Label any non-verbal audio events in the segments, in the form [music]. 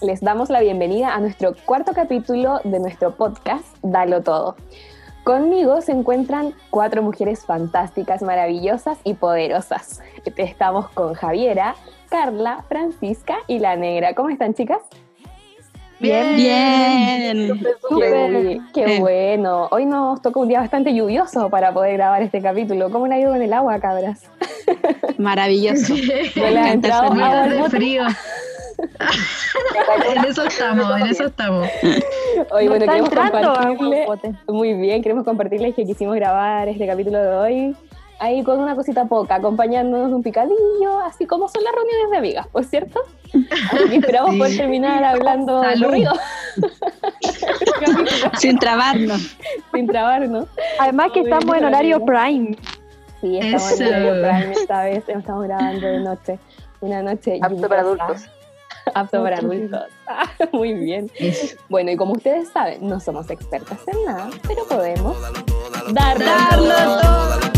Les damos la bienvenida a nuestro cuarto capítulo de nuestro podcast Dalo Todo. Conmigo se encuentran cuatro mujeres fantásticas, maravillosas y poderosas. Estamos con Javiera, Carla, Francisca y la Negra. ¿Cómo están, chicas? Bien, bien. Qué, qué bueno. Hoy nos toca un día bastante lluvioso para poder grabar este capítulo. ¿Cómo le ha ido en el agua, cabras? Maravilloso. [laughs] ¿No le ha entrado agua de frío. [laughs] en eso estamos, en eso estamos. Hoy, bueno, queremos compartirle, muy bien, queremos compartirles que quisimos grabar este capítulo de hoy ahí con una cosita poca, acompañándonos de un picadillo, así como son las reuniones de amigas, ¿por cierto? Así que esperamos Sí. poder terminar hablando Salud. corrido, [laughs] Sin trabarnos. sin trabarnos. Además que Muy estamos en horario prime. Sí, estamos en horario prime esta vez, estamos grabando de noche, una noche Apto para adultos. Apto para adultos. [laughs] Ah, Muy bien. Bueno, y como ustedes saben, no somos expertas en nada, pero podemos darlo, Darlo todo.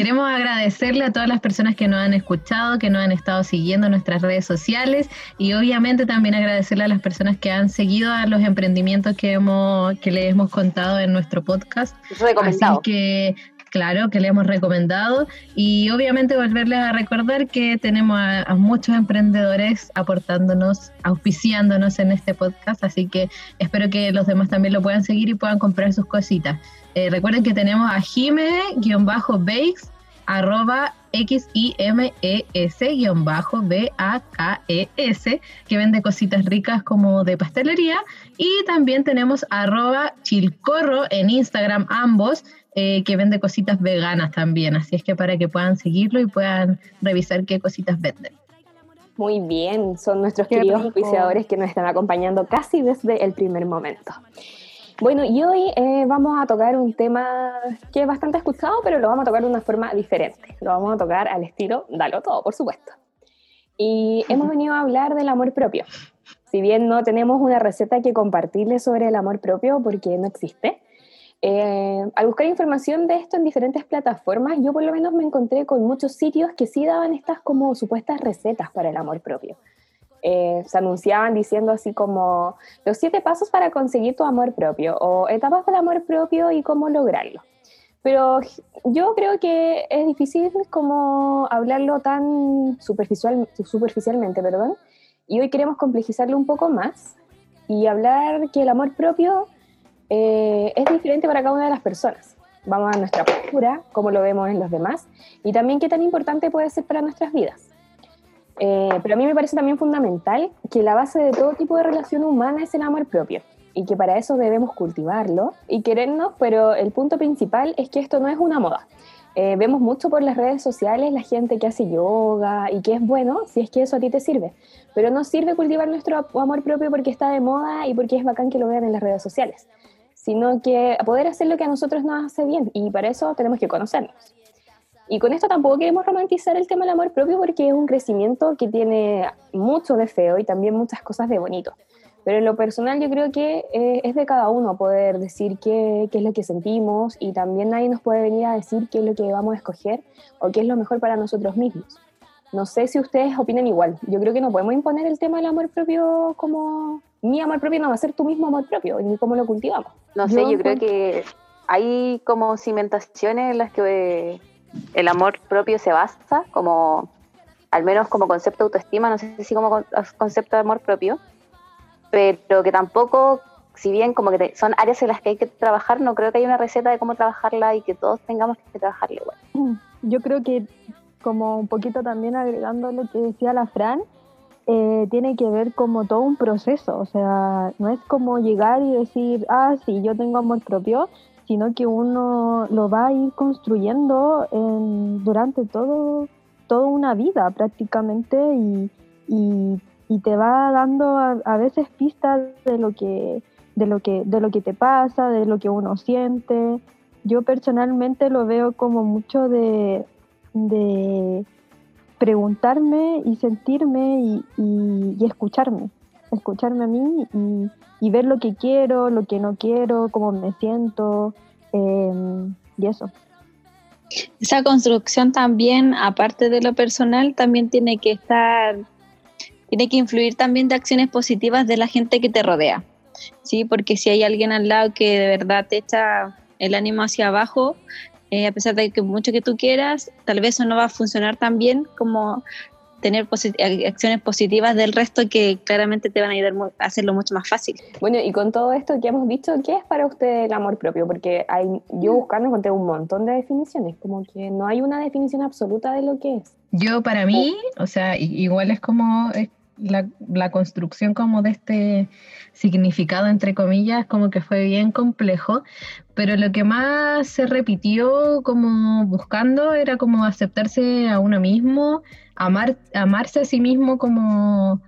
Queremos agradecerle a todas las personas que nos han escuchado, que nos han estado siguiendo en nuestras redes sociales y obviamente también agradecerle a las personas que han seguido a los emprendimientos que hemos que les hemos contado en nuestro podcast. Recomendado. Así que, claro, que le hemos recomendado. Y obviamente volverles a recordar que tenemos a, muchos emprendedores aportándonos, auspiciándonos en este podcast. Así que espero que los demás también lo puedan seguir y puedan comprar sus cositas. Eh, recuerden que tenemos a Jime-Bakes arroba X-I-M-E-S-B-A-K-E-S, que vende cositas ricas como de pastelería. Y también tenemos arroba Chilcorro en Instagram, ambos, eh, que vende cositas veganas también. Así es que para que puedan seguirlo y puedan revisar qué cositas venden. Muy bien, son nuestros Qué queridos auspiciadores que nos están acompañando casi desde el primer momento. Bueno, y hoy eh, vamos a tocar un tema que es bastante escuchado, pero lo vamos a tocar de una forma diferente. Lo vamos a tocar al estilo Dalo Todo, por supuesto. Y hemos venido a hablar del amor propio. Si bien no tenemos una receta que compartirles sobre el amor propio porque no existe, eh, al buscar información de esto en diferentes plataformas, yo por lo menos me encontré con muchos sitios que sí daban estas como supuestas recetas para el amor propio. Eh, se anunciaban diciendo así como los siete pasos para conseguir tu amor propio o etapas del amor propio y cómo lograrlo. Pero yo creo que es difícil como hablarlo tan superficial, superficialmente, perdón. Y hoy queremos complejizarlo un poco más y hablar que el amor propio eh, es diferente para cada una de las personas. Vamos a nuestra postura, cómo lo vemos en los demás y también qué tan importante puede ser para nuestras vidas. Eh, pero a mí me parece también fundamental que la base de todo tipo de relación humana es el amor propio y que para eso debemos cultivarlo y querernos, pero el punto principal es que esto no es una moda. Eh, vemos mucho por las redes sociales la gente que hace yoga y que es bueno si es que eso a ti te sirve, pero no sirve cultivar nuestro amor propio porque está de moda y porque es bacán que lo vean en las redes sociales, sino que poder hacer lo que a nosotros nos hace bien y para eso tenemos que conocernos. Y con esto tampoco queremos romantizar el tema del amor propio porque es un crecimiento que tiene mucho de feo y también muchas cosas de bonito. Pero en lo personal yo creo que eh, es de cada uno poder decir qué, qué es lo que sentimos y también nadie nos puede venir a decir qué es lo que vamos a escoger o qué es lo mejor para nosotros mismos. No sé si ustedes opinan igual. Yo creo que no podemos imponer el tema del amor propio como mi amor propio no va a ser tu mismo amor propio, ni cómo lo cultivamos. No sé, Yo yo creo que hay como cimentaciones en las que eh, el amor propio se basa, como al menos como concepto de autoestima, no sé si como con- concepto de amor propio, pero que tampoco, si bien como que te- son áreas en las que hay que trabajar, no creo que haya una receta de cómo trabajarla y que todos tengamos que trabajarla igual. Yo creo que, como un poquito también agregando lo que decía la Fran, eh, tiene que ver como todo un proceso. O sea, no es como llegar y decir, ah, sí, yo tengo amor propio, sino que uno lo va a ir construyendo en- durante todo, toda una vida prácticamente y, y- y te va dando a, a veces pistas de lo que de lo que de lo que te pasa de lo que uno siente yo personalmente lo veo como mucho de, de preguntarme y sentirme y, y- escucharme escucharme a mí y, y ver lo que quiero, lo que no quiero, cómo me siento em, y eso. Esa construcción también, aparte de lo personal, también tiene que estar, tiene que influir también de acciones positivas de la gente que te rodea. Sí, porque si hay alguien al lado que de verdad te echa el ánimo hacia abajo, eh, a pesar de que mucho que tú quieras, tal vez eso no va a funcionar tan bien como tener acciones positivas del resto que claramente te van a ayudar a hacerlo mucho más fácil. Bueno, y con todo esto que hemos visto, ¿qué es para usted el amor propio? Porque hay, yo buscando encontré un montón de definiciones, como que no hay una definición absoluta de lo que es. Yo para mí, o sea, igual es como la, construcción como de este significado, entre comillas, como que fue bien complejo, pero lo que más se repitió como buscando era como aceptarse a uno mismo, amar, amarse a sí mismo como,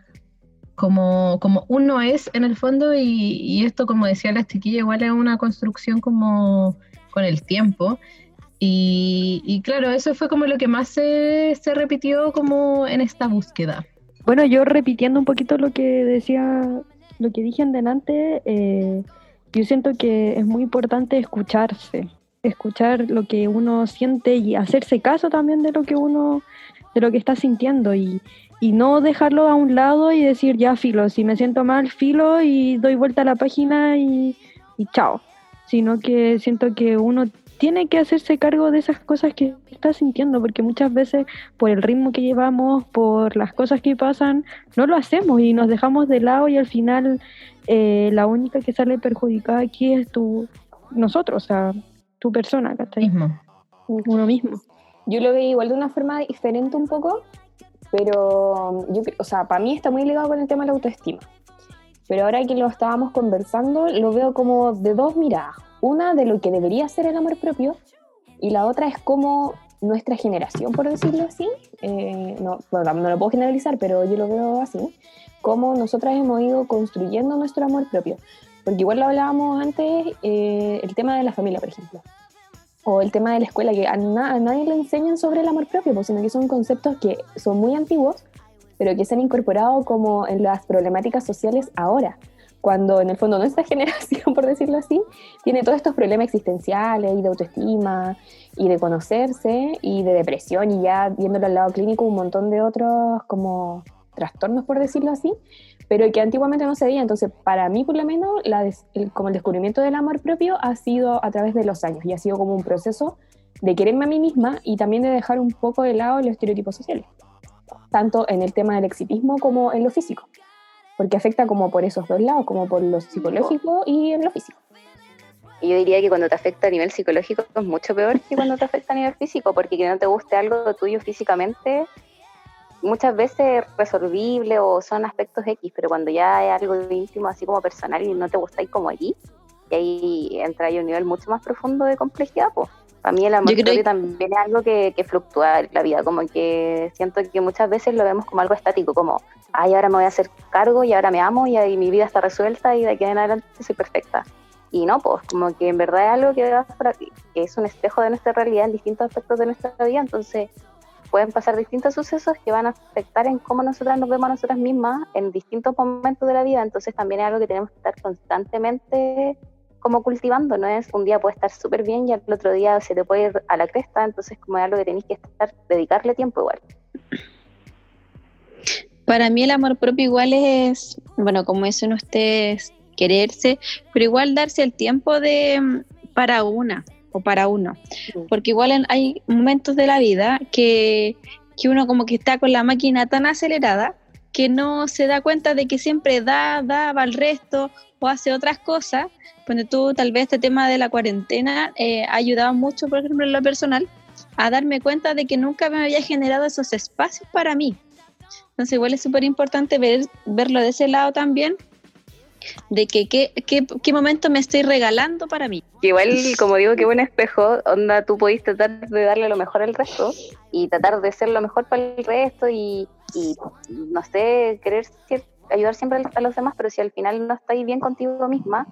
como, como uno es en el fondo y, esto, como decía la chiquilla, igual es una construcción como con el tiempo. Y, claro, eso fue como lo que más se, se, repitió como en esta búsqueda. Bueno, yo repitiendo un poquito lo que decía, lo que dije en delante, eh, yo siento que es muy importante escucharse, escuchar lo que uno siente y hacerse caso también de lo que uno de lo que estás sintiendo y, no dejarlo a un lado y decir, ya filo, si me siento mal, filo y doy vuelta a la página y, y chao. Sino que siento que uno tiene que hacerse cargo de esas cosas que está sintiendo, porque muchas veces por el ritmo que llevamos, por las cosas que pasan, no lo hacemos y nos dejamos de lado y al final eh, la única que sale perjudicada aquí es tu, nosotros, o sea, tu persona, Mismo. Uno mismo. Yo lo veo igual de una forma diferente un poco, pero yo, o sea, para mí está muy ligado con el tema de la autoestima. Pero ahora que lo estábamos conversando, lo veo como de dos miradas. Una de lo que debería ser el amor propio y la otra es como nuestra generación, por decirlo así, eh, no, bueno, no lo puedo generalizar, pero yo lo veo así, como nosotras hemos ido construyendo nuestro amor propio. Porque igual lo hablábamos antes, eh, el tema de la familia, por ejemplo. O el tema de la escuela, que a, nadie le enseñan sobre el amor propio, pues, sino que son conceptos que son muy antiguos, pero que se han incorporado como en las problemáticas sociales ahora, cuando en el fondo nuestra [laughs] generación, por decirlo así, tiene todos estos problemas existenciales y de autoestima y de conocerse y de depresión y ya viéndolo al lado clínico un montón de otros como trastornos, por decirlo así, pero que antiguamente no se veía. Entonces, para mí, por lo menos, la como el descubrimiento del amor propio ha sido a través de los años y ha sido como un proceso de quererme a mí misma y también de dejar un poco de lado los estereotipos sociales, tanto en el tema del exitismo como en lo físico, porque afecta como por esos dos lados, como por lo psicológico y en lo físico. Y yo diría que cuando te afecta a nivel psicológico es mucho peor que cuando te afecta a nivel físico, porque que no te guste algo tuyo físicamente muchas veces resolvible o son aspectos X, pero cuando ya es algo íntimo, así como personal y no te gusta ir como allí, y ahí entra ahí un nivel mucho más profundo de complejidad, pues. Para mí el amor también es algo que, que, fluctúa en la vida, como que siento que muchas veces lo vemos como algo estático, como, ay, ahora me voy a hacer cargo y ahora me amo y ahí mi vida está resuelta y de aquí en adelante soy perfecta. Y no, pues como que en verdad es algo que, que es un espejo de nuestra realidad en distintos aspectos de nuestra vida, entonces pueden pasar distintos sucesos que van a afectar en cómo nosotras nos vemos a nosotras mismas en distintos momentos de la vida. Entonces también es algo que tenemos que estar constantemente como cultivando, no es un día puede estar súper bien y al otro día se te puede ir a la cresta, entonces como es algo que tenéis que estar, dedicarle tiempo igual. Para mí el amor propio igual es, bueno, como eso ustedes, quererse, pero igual darse el tiempo de para una, o para uno. Porque igual hay momentos de la vida que, que uno como que está con la máquina tan acelerada que no se da cuenta de que siempre da, da, va al resto o hace otras cosas. Cuando tú tal vez este tema de la cuarentena eh, ha ayudado mucho, por ejemplo, en lo personal, a darme cuenta de que nunca me había generado esos espacios para mí. Entonces igual es súper importante ver, verlo de ese lado también de que qué, momento me estoy regalando para mí. Igual, como digo, qué buen espejo, onda, tú podés tratar de darle lo mejor al resto y tratar de ser lo mejor para el resto y, no sé, querer ayudar siempre a los demás, pero si al final no estáis bien contigo misma,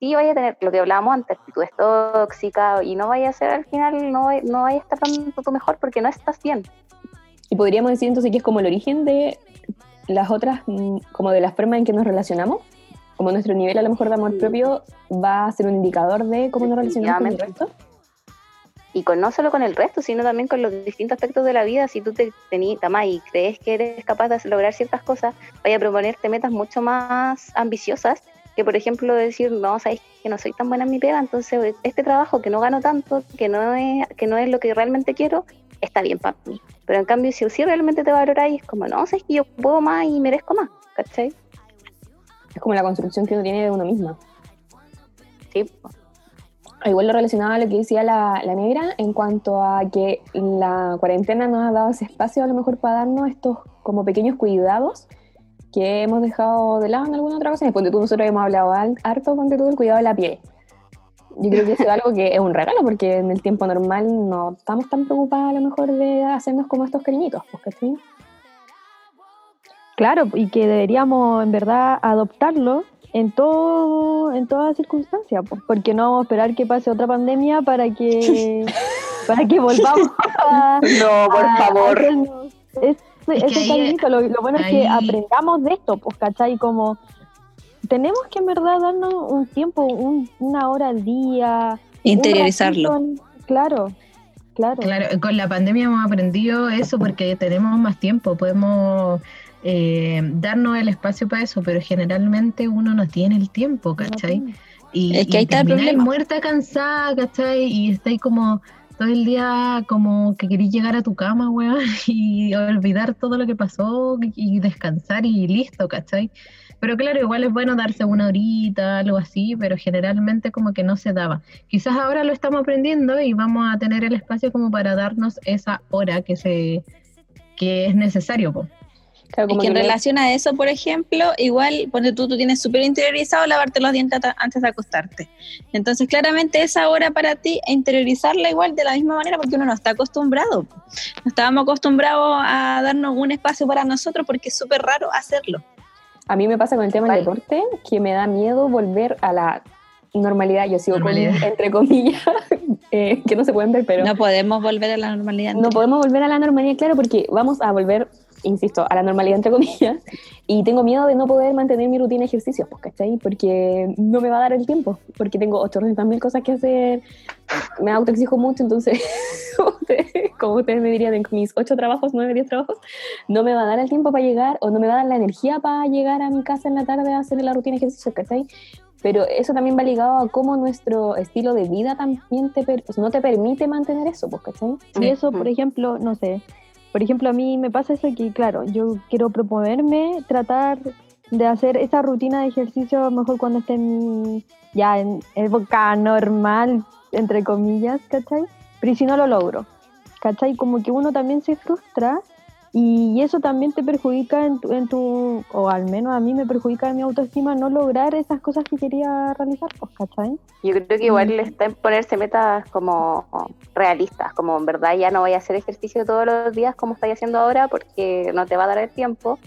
sí vaya a tener lo que hablábamos antes, tú es tóxica y no vaya a ser al final, no, no vaya a estar dando tu mejor porque no estás bien. Y podríamos decir entonces que es como el origen de las otras, mm, como de la forma en que nos relacionamos, como nuestro nivel a lo mejor de amor propio va a ser un indicador de cómo nos relacionamos con el resto. Y con, no solo con el resto, sino también con los distintos aspectos de la vida. Si tú te tenías y crees que eres capaz de lograr ciertas cosas, vaya a proponerte metas mucho más ambiciosas que, por ejemplo, decir, no, sabes que no soy tan buena en mi pega, entonces este trabajo que no gano tanto, que no es, que no es lo que realmente quiero, está bien para mí. Pero en cambio, si, si realmente te valoráis, es como, no, sabes que yo puedo más y merezco más, ¿cachai? Es como la construcción que uno tiene de uno misma. Sí. Igual lo relacionaba a lo que decía la, la, negra en cuanto a que la cuarentena nos ha dado ese espacio a lo mejor para darnos estos como pequeños cuidados que hemos dejado de lado en alguna otra ocasión. Después de tú nosotros hemos hablado harto con todo el cuidado de la piel. Yo creo que eso es algo que es un regalo porque en el tiempo normal no estamos tan preocupados a lo mejor de hacernos como estos cariñitos, pues, ¿sí? Claro, y que deberíamos en verdad adoptarlo en todo en todas circunstancias, pues, porque no vamos a esperar que pase otra pandemia para que [laughs] para que volvamos a, No, por favor. es, ese lo, bueno es que aprendamos de esto, pues, ¿cachai? Como tenemos que en verdad darnos un tiempo, una hora al día. Interiorizarlo. claro, claro. Claro, con la pandemia hemos aprendido eso porque tenemos más tiempo, podemos eh, darnos el espacio para eso, pero generalmente uno no tiene el tiempo, ¿cachai? Y, es que ahí está el problema. muerta, cansada, ¿cachai? Y está ahí como todo el día como que querís llegar a tu cama, weón, [laughs] y olvidar todo lo que pasó y descansar y listo, ¿cachai? Pero claro, igual es bueno darse una horita, algo así, pero generalmente como que no se daba. Quizás ahora lo estamos aprendiendo y vamos a tener el espacio como para darnos esa hora que se que es necesario, pues y que en relación a eso, por ejemplo, igual, ponte tú, tú tienes súper interiorizado lavarte los dientes antes de acostarte. Entonces, claramente esa hora para ti, interiorizarla igual de la misma manera porque uno no está acostumbrado. No estábamos acostumbrados a darnos un espacio para nosotros porque es súper raro hacerlo. A mí me pasa con el tema del deporte que me da miedo volver a la normalidad. Yo sigo con, [laughs] entre comillas, [laughs] eh, que no se pueden ver, pero... No podemos volver a la normalidad. No podemos volver a la normalidad, claro, porque vamos a volver insisto, a la normalidad entre comillas, y tengo miedo de no poder mantener mi rutina de ejercicios, pues, ¿cachai? Porque no me va a dar el tiempo, porque tengo 800 mil cosas que hacer, me autoexijo mucho, entonces, [laughs] como ustedes me dirían, en mis 8 trabajos, 9, 10 trabajos, no me va a dar el tiempo para llegar, o no me va a dar la energía para llegar a mi casa en la tarde a hacer la rutina de ejercicios, ¿cachai? Pero eso también va ligado a cómo nuestro estilo de vida también te pues, no te permite mantener eso, pues, ¿cachai? Y eso, por ejemplo, no sé, por ejemplo, a mí me pasa eso que, claro, yo quiero proponerme tratar de hacer esa rutina de ejercicio mejor cuando esté ya en época normal, entre comillas, ¿cachai? Pero si no lo logro, ¿cachai? Como que uno también se frustra y eso también te perjudica en tu, en tu, o al menos a mí me perjudica en mi autoestima no lograr esas cosas que quería realizar, pues, ¿cachai? Yo creo que igual mm. está en ponerse metas como realistas, como en verdad ya no voy a hacer ejercicio todos los días como estoy haciendo ahora porque no te va a dar el tiempo,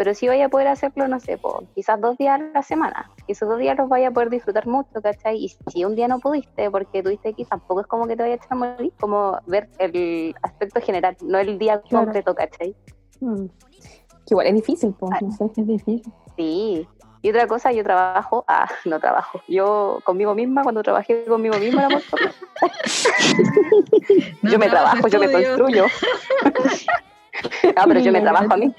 pero sí voy a poder hacerlo, no sé, quizás dos días a la semana. Y esos dos días los vaya a poder disfrutar mucho, ¿cachai? Y si un día no pudiste porque tuviste aquí, tampoco es como que te vaya a echar a morir, como ver el aspecto general, no el día concreto, ¿cachai? Mm. Que igual es difícil, pues, no sé, es difícil. Sí. Y otra cosa, yo trabajo, ah, no trabajo, yo conmigo misma, cuando trabajé conmigo misma, la [laughs] yo me trabajo, yo me construyo. [laughs] ah, pero yo me trabajo a mí.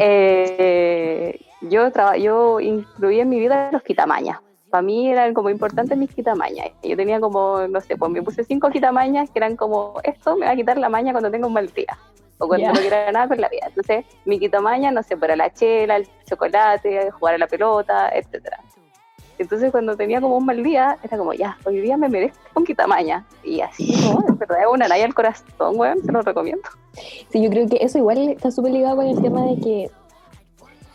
Eh, yo, yo incluí en mi vida los quitamañas. Para mí eran como importantes mis quitamañas. Yo tenía como, no sé, pues me puse cinco quitamañas que eran como, esto me va a quitar la maña cuando tengo un mal día. O cuando no quiera nada por la vida. Entonces, mi quitamaña, no sé, para la chela, el chocolate, jugar a la pelota, etcétera. Entonces cuando tenía como un mal día, era como, ya, hoy día me merezco un quitamaña. Y así, [laughs] ¿no? En verdad es una naya al corazón, weón, se lo recomiendo. Sí, yo creo que eso igual está súper ligado con el tema de que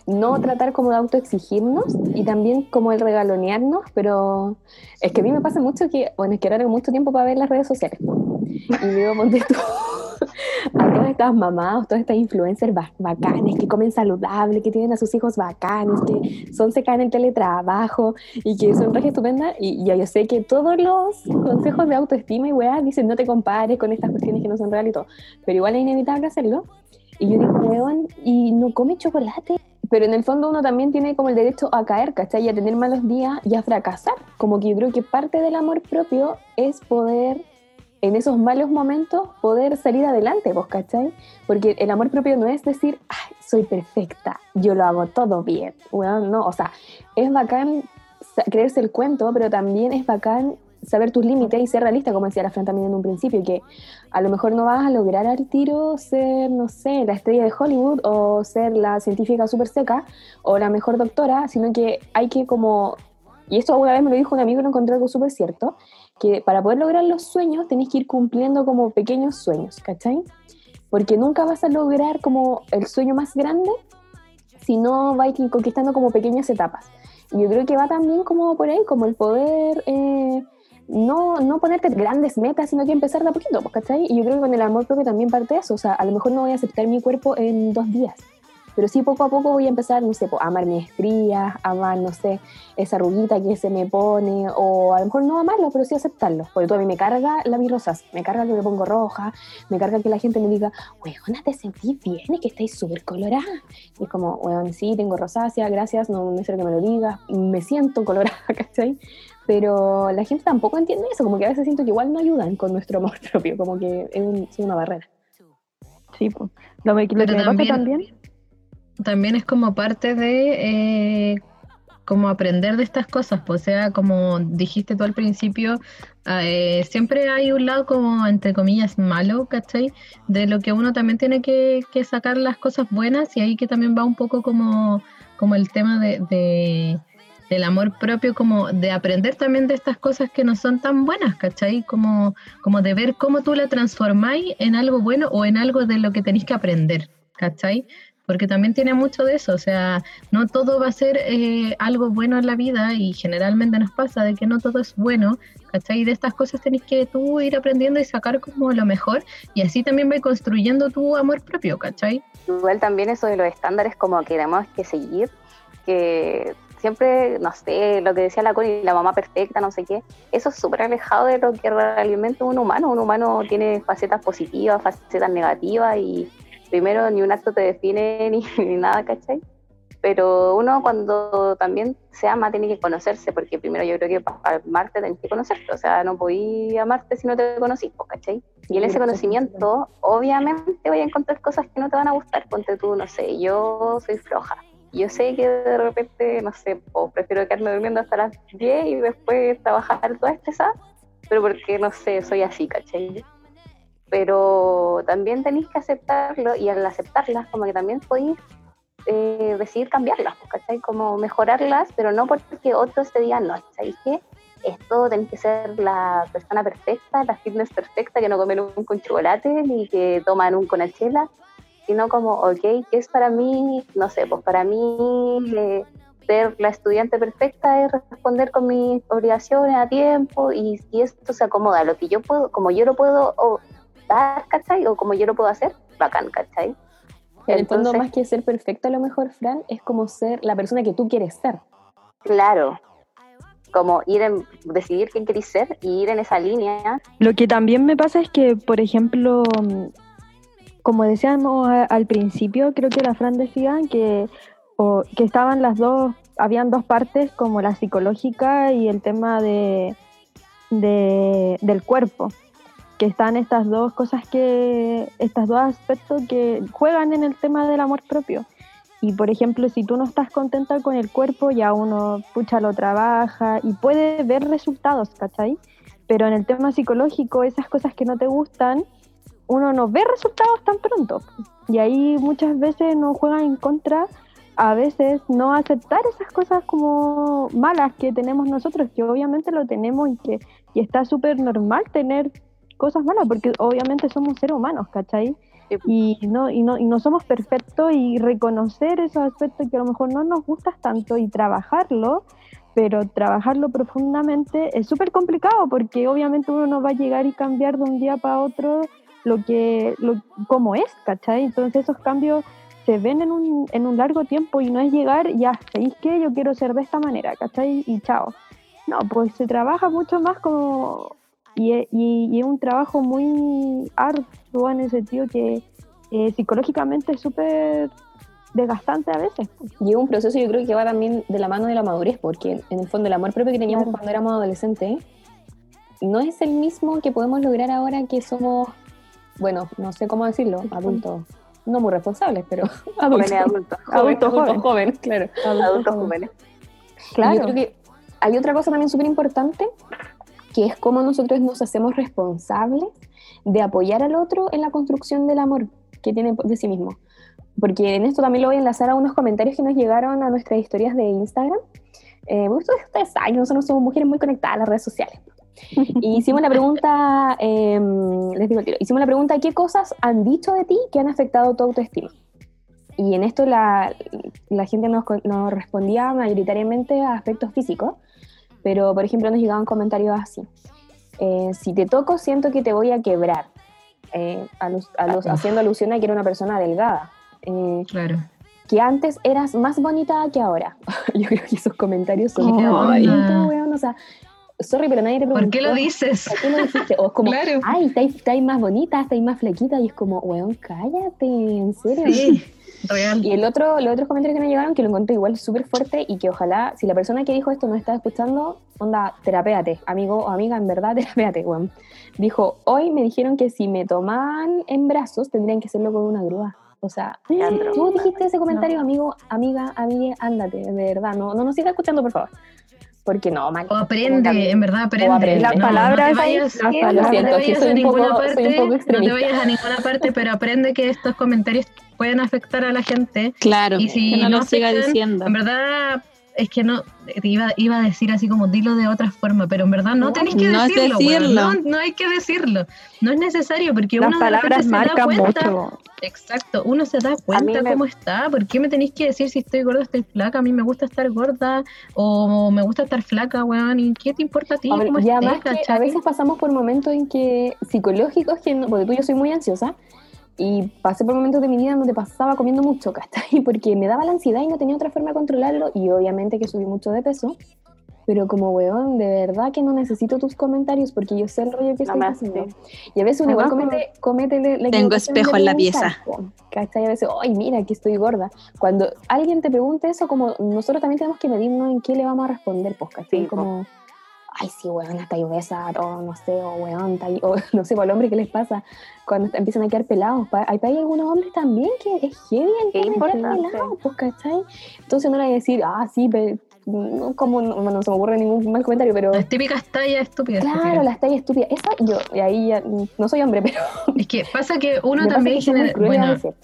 no tratar como de autoexigirnos y también como el regalonearnos, pero es que a mí me pasa mucho que, bueno, es que ahora tengo mucho tiempo para ver las redes sociales. Y veo, ponte tú, a todas estas mamás, todas estas influencers bacanes que comen saludable, que tienen a sus hijos bacanes, que son se caen en el teletrabajo y que son re estupendas. Y yo, yo sé que todos los consejos de autoestima y weá dicen no te compares con estas cuestiones que no son reales y todo, pero igual es inevitable hacerlo. Y yo digo, weón, y no come chocolate. Pero en el fondo uno también tiene como el derecho a caer, ¿cachai? Y a tener malos días y a fracasar. Como que yo creo que parte del amor propio es poder, en esos malos momentos, poder salir adelante, ¿vos cachai? Porque el amor propio no es decir, soy perfecta, yo lo hago todo bien. Weón, no, o sea, es bacán creerse el cuento, pero también es bacán saber tus límites y ser realista, como decía la Fran también en un principio, que a lo mejor no vas a lograr al tiro ser, no sé, la estrella de Hollywood o ser la científica súper seca o la mejor doctora, sino que hay que como, y esto una vez me lo dijo un amigo y lo encontré algo súper cierto, que para poder lograr los sueños tenés que ir cumpliendo como pequeños sueños, ¿cachai? Porque nunca vas a lograr como el sueño más grande si no vais conquistando como pequeñas etapas. Y yo creo que va también como por ahí, como el poder eh, no, no ponerte grandes metas, sino que empezar de a poquito, pues, ¿cachai? Y yo creo que con el amor propio también parte eso, o sea, a lo mejor no voy a aceptar mi cuerpo en dos días, pero sí poco a poco voy a empezar, no sé, a amar mis estrías, amar, no sé, esa ruguita que se me pone, o a lo mejor no amarlo, pero sí aceptarlo, porque tú a mí me carga la mi rosas, me carga que me pongo roja, me carga que la gente me diga, weona, te sentís bien y que estáis súper colorada. Y es como, weón, sí, tengo rosácea, gracias, no necesito que me lo digas, me siento [laughs] colorada, ¿cachai? Pero la gente tampoco entiende eso, como que a veces siento que igual no ayudan con nuestro amor [laughs] propio, como que es, un- es una barrera. Sí, pues. Lo, me- lo que me pasa también, también es como parte de eh, aprender de estas cosas, pues, o sea, como dijiste tú al principio, ah, eh, siempre hay un lado como, entre comillas, malo, ¿cachai? De lo que uno también tiene que, que sacar las cosas buenas y ahí que también va un poco como, como el tema de, de- del amor propio, como de aprender también de estas cosas que no son tan buenas, ¿cachai? Como, como de ver cómo tú la transformáis en algo bueno o en algo de lo que tenéis que aprender, ¿cachai? Porque también tiene mucho de eso, o sea, no todo va a ser eh, algo bueno en la vida y generalmente nos pasa de que no todo es bueno, ¿cachai? Y de estas cosas tenés que tú ir aprendiendo y sacar como lo mejor y así también va construyendo tu amor propio, ¿cachai? Igual también eso de los estándares como que tenemos que seguir, que siempre, no sé, lo que decía la Connie, la mamá perfecta, no sé qué, eso es súper alejado de lo que realmente un humano, un humano tiene facetas positivas, facetas negativas y primero ni un acto te define [laughs] ni, ni nada, ¿cachai? Pero uno cuando también se ama tiene que conocerse, porque primero yo creo que para amarte tenés que conocerte, o sea, no podías amarte si no te conocís, pues, ¿cachai? Y en ese conocimiento, obviamente voy a encontrar cosas que no te van a gustar. Ponte tú, no sé, yo soy floja. Yo sé que de repente, no sé, o prefiero quedarme durmiendo hasta las 10 y después trabajar toda estresada, pero porque, no sé, soy así, ¿cachai? Pero también tenéis que aceptarlo y al aceptarlas, como que también podéis eh, decidir cambiarlas, pues, ¿cachai? Como mejorarlas, pero no porque otros te digan, no, ¿sabéis qué? Esto tenéis que ser la persona perfecta, la fitness perfecta, que no comen un con chocolate ni que toman un con chela, sino como, ok, ¿qué es para mí? No sé, pues para mí eh, ser la estudiante perfecta es responder con mis obligaciones a tiempo y si esto se acomoda lo que yo puedo, como yo lo puedo dar, ¿cachai? O como yo lo puedo hacer, bacán, ¿cachai? En el fondo, más que ser perfecto, a lo mejor, Fran, es como ser la persona que tú quieres ser. Claro, como ir en, decidir quién querés ser y ir en esa línea. Lo que también me pasa es que, por ejemplo, mm, como decíamos al principio, creo que la Fran decía que, o- que estaban las dos, habían dos partes, como la psicológica y el tema de, de- del cuerpo, que están estas dos cosas que, estos dos aspectos que juegan en el tema del amor propio. Y por ejemplo, si tú no estás contenta con el cuerpo, ya uno, pucha, lo trabaja y puede ver resultados, ¿cachai? Pero en el tema psicológico, esas cosas que no te gustan, uno no ve resultados tan pronto. Y ahí muchas veces nos juegan en contra, a veces no aceptar esas cosas como malas que tenemos nosotros, que obviamente lo tenemos y que y está súper normal tener cosas malas, porque obviamente somos seres humanos, ¿cachai? Y no, y, no, y no somos perfectos y reconocer esos aspectos que a lo mejor no nos gustan tanto y trabajarlo, pero trabajarlo profundamente es súper complicado porque obviamente uno no va a llegar y cambiar de un día para otro lo que, lo, como es, ¿cachai? Entonces esos cambios se ven en un, en un largo tiempo y no es llegar, ya, ¿sabéis qué? Yo quiero ser de esta manera, ¿cachai? Y chao. No, pues se trabaja mucho más como... Y, es- y, y es un trabajo muy arduo en ese sentido que, eh, psicológicamente es súper desgastante a veces. Y es un proceso yo creo que va también de la mano de la madurez, porque en el fondo el amor propio que teníamos Claro. cuando éramos adolescentes no es el mismo que podemos lograr ahora que somos, bueno, no sé cómo decirlo, adultos, no muy responsables, pero [laughs] [laughs] adultos. Jóvenes adultos. [laughs] Adultos Adultos jóvenes, jóvenes, claro. Adultos jóvenes. Y Claro. Yo creo que hay otra cosa también súper importante, que es cómo nosotros nos hacemos responsables de apoyar al otro en la construcción del amor que tiene de sí mismo. Porque en esto también lo voy a enlazar a unos comentarios que nos llegaron a nuestras historias de Instagram. Eh, ustedes, ustedes saben nosotros somos mujeres muy conectadas a las redes sociales. [laughs] Y hicimos la pregunta, eh, les digo el tiro, hicimos la pregunta, ¿qué cosas han dicho de ti que han afectado tu autoestima? Y en esto la, la gente nos, nos respondía mayoritariamente a aspectos físicos, pero por ejemplo nos llegaban comentarios así. eh, si te toco siento que te voy a quebrar, eh, alu- haciendo alusión a que era una persona delgada. Eh, Claro. que antes eras más bonita que ahora. [laughs] Yo creo que esos comentarios son. "Bonita, weón", o sea, sorry, pero nadie te preguntó. ¿Por qué lo dices? ¿Por qué lo dijiste? O es como, [laughs] Claro. ay, estáis, estáis más bonita, estáis más flaquita, y es como, weón, cállate, en serio. Sí, real. Y el otro, los otros comentarios que me llegaron, que lo encontré igual súper fuerte y que ojalá, si la persona que dijo esto no está escuchando, onda, terapéate, amigo o amiga, en verdad, [laughs] terapéate, weón. Dijo, hoy me dijeron que si me tomaban en brazos tendrían que hacerlo con una grúa. O sea, si tú dijiste ese comentario, amigo, amiga, amiga, ándate, de verdad, no, no nos sigas escuchando, por favor. Porque no, mal. O aprende, en verdad aprende. aprende. Las No, palabras no te ahí, vayas, las no te palabras. Sí, a un ninguna poco- parte, no te vayas a ninguna parte, pero aprende que estos comentarios pueden afectar a la gente. Claro, Y si que no, no lo siga afectan, diciendo. En verdad, es que no, te iba, iba a decir así como dilo de otra forma, pero en verdad no, tenés que decirlo, no, no hay que decirlo. No es necesario, porque Las uno de palabras se da marcan cuenta, mucho. Exacto, uno se da cuenta me- cómo está, ¿por qué me tenéis que decir si estoy gorda o estoy flaca? A mí me gusta estar gorda o me gusta estar flaca, weón, ¿y qué te importa a ti? A ver, cómo y estés, además que a veces pasamos por momentos en que psicológicos, que no- porque tú y yo soy muy ansiosa, y pasé por momentos de mi vida donde pasaba comiendo mucho, ¿cachai? [laughs] Porque me daba la ansiedad y no tenía otra forma de controlarlo, y obviamente que subí mucho de peso, pero como weón, de verdad que no necesito tus comentarios porque yo sé el rollo que No estoy haciendo. hace. Y a veces uno igual comete, comete la- Tengo espejo en la pieza. ¿Cachai? A veces, ay, mira, que estoy gorda. Cuando alguien te pregunte eso, como nosotros también tenemos que medirnos en qué le vamos a responder, pues, ¿cachai? Sí, como, ay, sí, weón, está obesa, o no sé, o weón, está ahí- o [laughs] no sé, por el hombre, ¿qué les pasa? Cuando empiezan a quedar pelados. Hay, hay algunos hombres también que es heavy el importante. pelado, pues, ¿cachai? Entonces no le voy a decir, ah, sí, pero no, como, no, no se me ocurre ningún mal comentario, pero... Las típicas tallas estúpidas. Claro, las tallas estúpidas. Esa yo, y ahí ya, no soy hombre, pero Es que pasa que uno [laughs] también que genera, bueno, veces.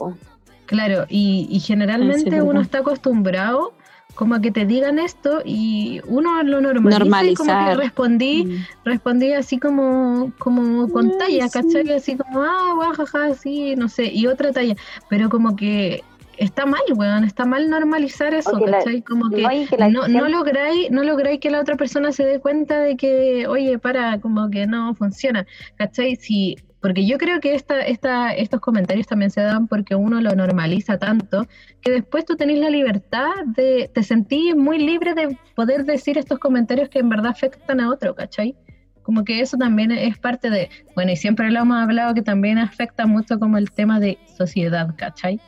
Claro, y, y generalmente Sí, sí, uno está acostumbrado como a que te digan esto y uno lo normaliza y como que Normalizar. respondí, Mm. respondí así como, como con Mm, talla, sí. ¿cachai? Así como, ah, guajaja, sí, no sé, y otra talla, pero como que está mal, weón, está mal normalizar eso, ¿cachai? Como que No, que la no, no gente- lográis, no lográis que la otra persona se dé cuenta de que, oye, para, como que no funciona, ¿cachai? Si, porque yo creo que esta, esta, estos comentarios también se dan porque uno lo normaliza tanto que después tú tenés la libertad de, te sentís muy libre de poder decir estos comentarios que en verdad afectan a otro, ¿cachai? Como que eso también es parte de, bueno, y siempre lo hemos hablado que también afecta mucho como el tema de sociedad, ¿cachai?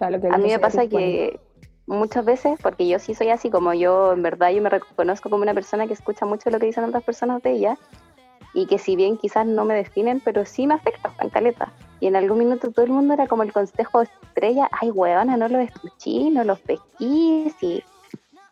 Claro, A mí me pasa que muchas veces, porque yo sí soy así, como yo en verdad yo me reconozco como una persona que escucha mucho lo que dicen otras personas de ella, y que si bien quizás no me definen, pero sí me afecta, en caleta. Y en algún minuto todo el mundo era como el consejo estrella, ay huevona, no los escuché, no los pesquís, y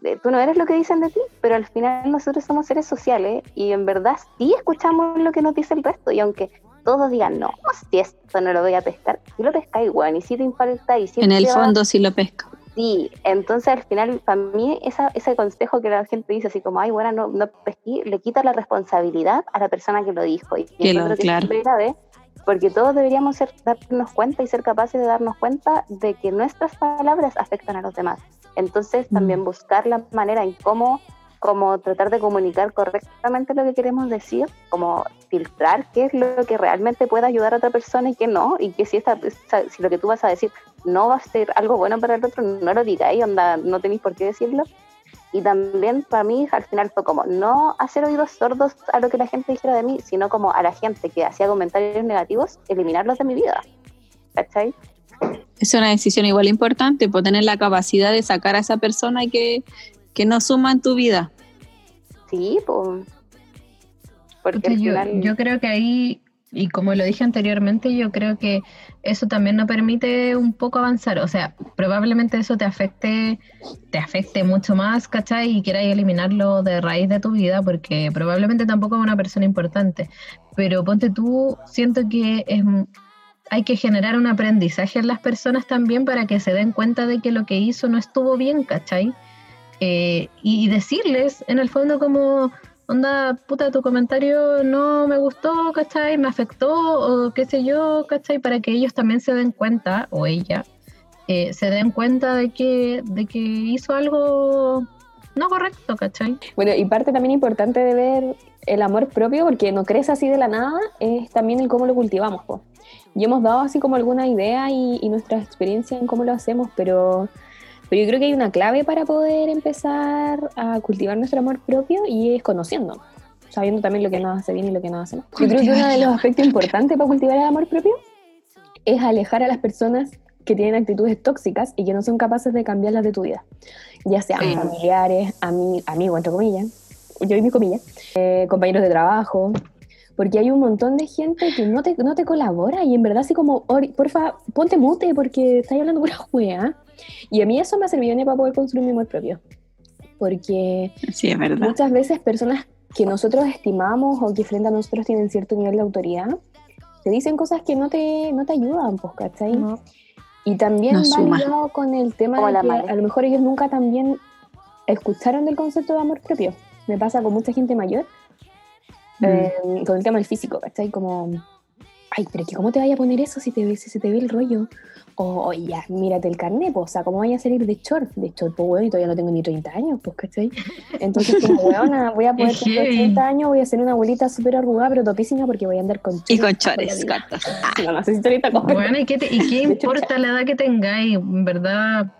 eh, tú no eres lo que dicen de ti, pero al final nosotros somos seres sociales y en verdad sí escuchamos lo que nos dice el resto, y aunque todos digan, no, si esto no lo voy a pescar, si lo pescáis, weón, y si te impacta, y si En el fondo sí lo pesco. Sí, entonces al final, para mí, esa, ese consejo que la gente dice, así como, ay, bueno, no, no pesqué, le quita la responsabilidad a la persona que lo dijo. Y Que lo- que es claro. súper grave, porque todos deberíamos ser, darnos cuenta y ser capaces de darnos cuenta de que nuestras palabras afectan a los demás. Entonces, también buscar la manera en cómo, cómo tratar de comunicar correctamente lo que queremos decir, como filtrar qué es lo que realmente puede ayudar a otra persona y qué no, y que si, esta, si lo que tú vas a decir no va a ser algo bueno para el otro, no lo digáis, onda, no tenéis por qué decirlo. Y también para mí al final fue como no hacer oídos sordos a lo que la gente dijera de mí, sino como a la gente que hacía comentarios negativos, eliminarlos de mi vida. ¿cachai? Es una decisión igual importante, por tener la capacidad de sacar a esa persona que, que no suma en tu vida. Sí, pues. Porque yo, final- yo creo que ahí, y como lo dije anteriormente, yo creo que eso también no permite un poco avanzar. O sea, probablemente eso te afecte, te afecte mucho más, ¿cachai? Y quieras eliminarlo de raíz de tu vida, porque probablemente tampoco es una persona importante. Pero ponte tú, siento que es, hay que generar un aprendizaje en las personas también para que se den cuenta de que lo que hizo no estuvo bien, ¿cachai? Eh, y, decirles, en el fondo, como, onda, puta, tu comentario no me gustó, ¿cachai? Me afectó, o qué sé yo, ¿cachai? Para que ellos también se den cuenta, o ella, eh, se den cuenta de que, de que hizo algo no correcto, ¿cachai? Bueno, y parte también importante de ver el amor propio, porque no crece así de la nada, es también el cómo lo cultivamos. po. Y hemos dado así como alguna idea y, y nuestra experiencia en cómo lo hacemos, pero, pero yo creo que hay una clave para poder empezar a cultivar nuestro amor propio y es conociendo, sabiendo también lo que nos hace bien y lo que nos hace mal. Yo creo que uno de los aspectos importantes para cultivar el amor propio es alejar a las personas que tienen actitudes tóxicas y que no son capaces de cambiarlas de tu vida, ya sean Sí. familiares, ami- amigos, entre comillas, yo y mi comillas, eh, compañeros de trabajo, porque hay un montón de gente que no te, no te colabora y en verdad así como, "Ori, porfa, ponte mute porque estás hablando pura juega. Y a mí eso me ha servido para poder construir mi amor propio, porque Sí, es verdad. muchas veces personas que nosotros estimamos o que frente a nosotros tienen cierto nivel de autoridad, te dicen cosas que no te, no te ayudan, pues, ¿cachai? No. Y también No va con el tema Como de la que madre. a lo mejor ellos nunca también escucharon del concepto de amor propio. Me pasa con mucha gente mayor, Mm. eh, con el tema del físico, ¿cachai? Como, ay, pero que ¿cómo te vaya a poner eso si, te, si se te ve el rollo? O, o ya, mírate el carnet, pues, o sea, ¿cómo vaya a salir de short? De short, pues, weón, y todavía no tengo ni 30 años, pues, ¿cachai? Entonces, como, [laughs] weona, voy a poder tener heavy. 80 años, voy a ser una abuelita súper arrugada, pero topísima, porque voy a andar con Y con chores chores, [laughs] cortos. No, no sé si ahorita como... Bueno, ¿y qué, te- y qué [laughs] importa la edad que tengáis? En verdad,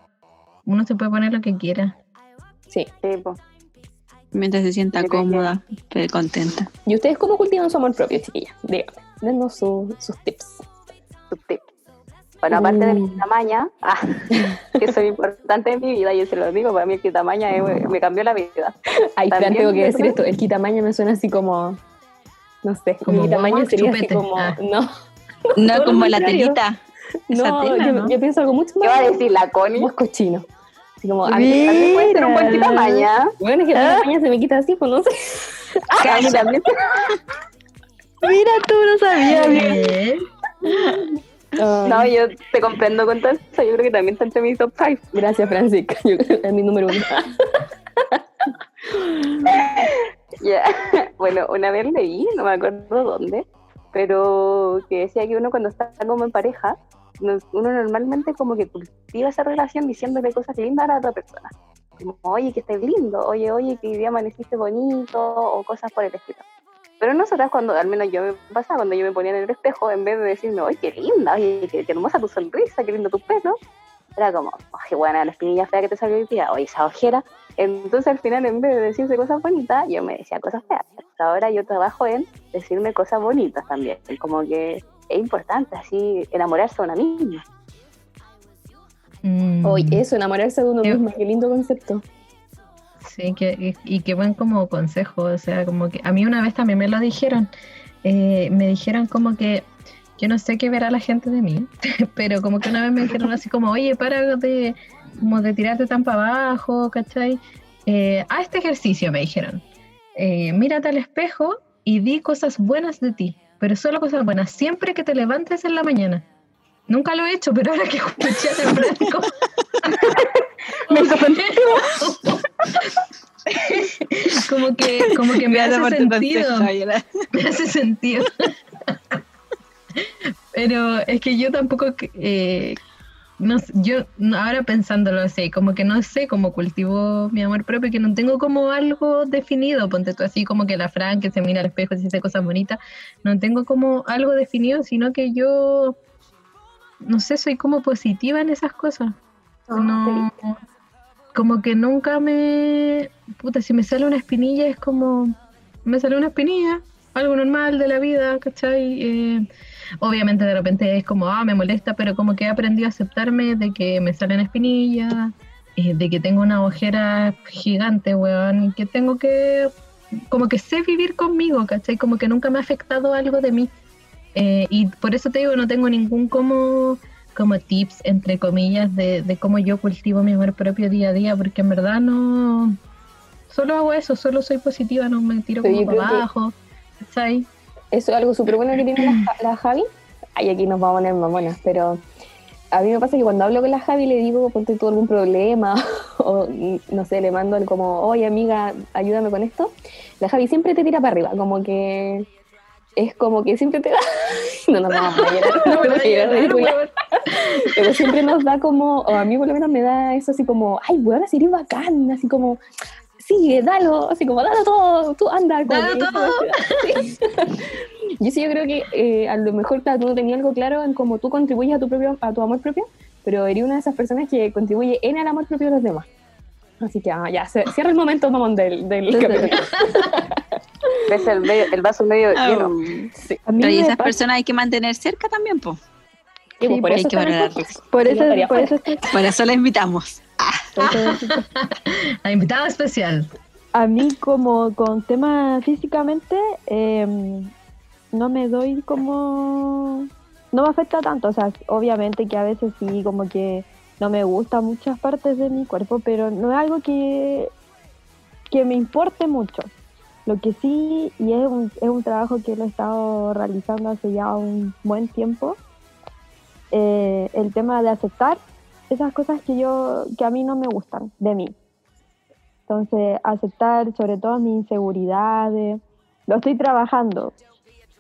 uno se puede poner lo que quiera. Sí. Sí, po. Mientras se sienta cómoda, pero contenta. ¿Y ustedes cómo cultivan su amor propio, chiquillas? Díganme, dennos su- sus tips. Sus tips. Bueno, aparte del Mm. tamaña, [laughs] ah, que eso es importante en mi vida, yo se lo digo, para mí el quitamaña eh, me cambió la vida. Ay, También, tengo que decir esto, el quitamaña me suena así como, no sé, Como el quitamaña guagua, sería chupete. así como, Ah. no, No [laughs] como la telita. No, tela, yo, ¿no? yo pienso algo mucho ¿Qué va a más, decir la Connie? más cochino. Así como, a mí. También puede ser un buen quitamaña. bueno, es que Ah. el quitamaña se me quita así, pues no sé. [laughs] A mí también. Mira, tú no sabías. No, yo te comprendo con todo eso, yo creo que también está entre mis top 5. Gracias, Francisca, yo creo que es mi número uno. [laughs] Ya, Bueno, una vez leí, no me acuerdo dónde, pero que decía que uno cuando está como en pareja, uno normalmente como que cultiva esa relación diciéndole cosas lindas a la otra persona. Como, oye, que estés lindo, oye, oye, que hoy día amaneciste bonito, o cosas por el estilo. Pero nosotras cuando, al menos yo me pasaba, cuando yo me ponía en el espejo, en vez de decirme, oye, qué linda, oye, qué, qué hermosa tu sonrisa, qué lindo tu pelo, era como, oye, buena, la espinilla fea que te salió hoy día, oye, esa ojera. Entonces al final, en vez de decirse cosas bonitas, yo me decía cosas feas. Ahora yo trabajo en decirme cosas bonitas también. Como que es importante así enamorarse a una misma. mm, Oye, eso, enamorarse de uno mismo, qué lindo concepto. Sí, que, y, y qué buen como consejo, o sea, como que a mí una vez también me lo dijeron, eh, me dijeron como que yo no sé qué verá la gente de mí, [laughs] pero como que una vez me dijeron así como, oye, para de, como de tirarte tan para abajo, ¿cachai? Eh, haz este ejercicio, me dijeron, Eh, mírate al espejo y di cosas buenas de ti, pero solo cosas buenas, siempre que te levantes en la mañana. Nunca lo he hecho, pero ahora que escuché a Franco, [laughs] [laughs] Me hizo [laughs] como que, como que me hace sentido. [laughs] me hace sentido. Pero es que yo tampoco, eh, no, yo ahora pensándolo así, como que no sé cómo cultivo mi amor propio, que no tengo como algo definido, ponte tú así como que la Fran que se mira al espejo y dice cosas bonitas, no tengo como algo definido, sino que yo, no sé, soy como positiva en esas cosas. No, como que nunca me, puta, si me sale una espinilla es como, me sale una espinilla, algo normal de la vida, ¿cachai? Eh, obviamente de repente es como, ah, me molesta, pero como que he aprendido a aceptarme de que me salen espinillas, eh, de que tengo una ojera gigante, weón, y que tengo que, como que sé vivir conmigo, ¿cachai? Como que nunca me ha afectado algo de mí. Eh, y por eso te digo, no tengo ningún como como tips, entre comillas, de, de cómo yo cultivo mi amor propio día a día, porque en verdad no, solo hago eso, solo soy positiva, no me tiro como para abajo. ¿cachai? Eso es algo súper bueno que tiene la, [clears throat] la Javi. Ay, aquí nos vamos a poner buenas, pero a mí me pasa que cuando hablo con la Javi le digo, ponte tú algún problema, [laughs] o no sé, le mando el como, oye amiga, ayúdame con esto. La Javi siempre te tira para arriba, como que es como que siempre te da. No nos vamos a llorar, no ridícula. Pero siempre nos da como, o a mí por lo menos me da eso así como, ay, weón, sería bacán, así como, sigue, dalo, así como, dalo todo, tú anda. Dalo todo. da- sí. Sí, yo creo que eh, a lo mejor tú no tenías algo claro en cómo tú contribuyes a tu, propio, a tu amor propio, pero eres una de esas personas que contribuye en el amor propio de los demás. Así que ah, ya, se- cierra el momento, mamón, del, del capítulo. [laughs] Ves el, medio- el vaso medio lleno. Sí. A mí Pero y esas pasa- personas hay que mantener cerca también, po. Y pues, Sí, por hay eso por eso, por eso Por eso la invitamos. [laughs] La invitada especial. a mí como con temas físicamente em, no me doy como no me afecta tanto o sea obviamente que a veces sí como que no me gustan muchas partes de mi cuerpo pero no es algo que que me importe mucho lo que sí y es un, es un trabajo que lo he estado realizando hace ya un buen tiempo eh, el tema de aceptar esas cosas que yo que a mí no me gustan de mí entonces, aceptar sobre todo mis inseguridades, lo estoy trabajando.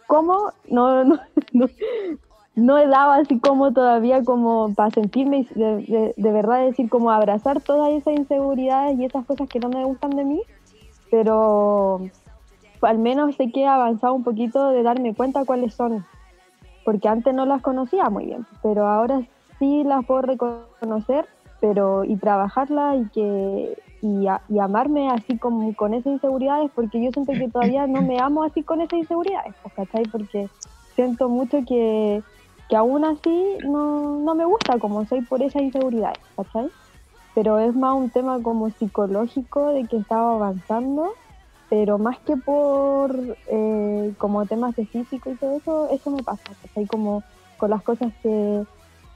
¿Cómo? No, [laughs] no he dado así como todavía como para sentirme de, de- de verdad decir como abrazar todas esas inseguridades y esas cosas que no me gustan de mí, pero al menos sé que he avanzado un poquito de darme cuenta cuáles son, porque antes no las conocía muy bien, pero ahora sí las puedo reconocer pero y trabajarlas y que y amarme así como con esas inseguridades porque yo siento que todavía no me amo así con esas inseguridades pues, ¿cachai? porque siento mucho que, que aún así no, no me gusta como soy por esas inseguridades ¿cachai? pero es más un tema como psicológico de que estaba avanzando pero más que por eh, como temas de físico y todo eso eso me pasa ¿cachai? como con las cosas que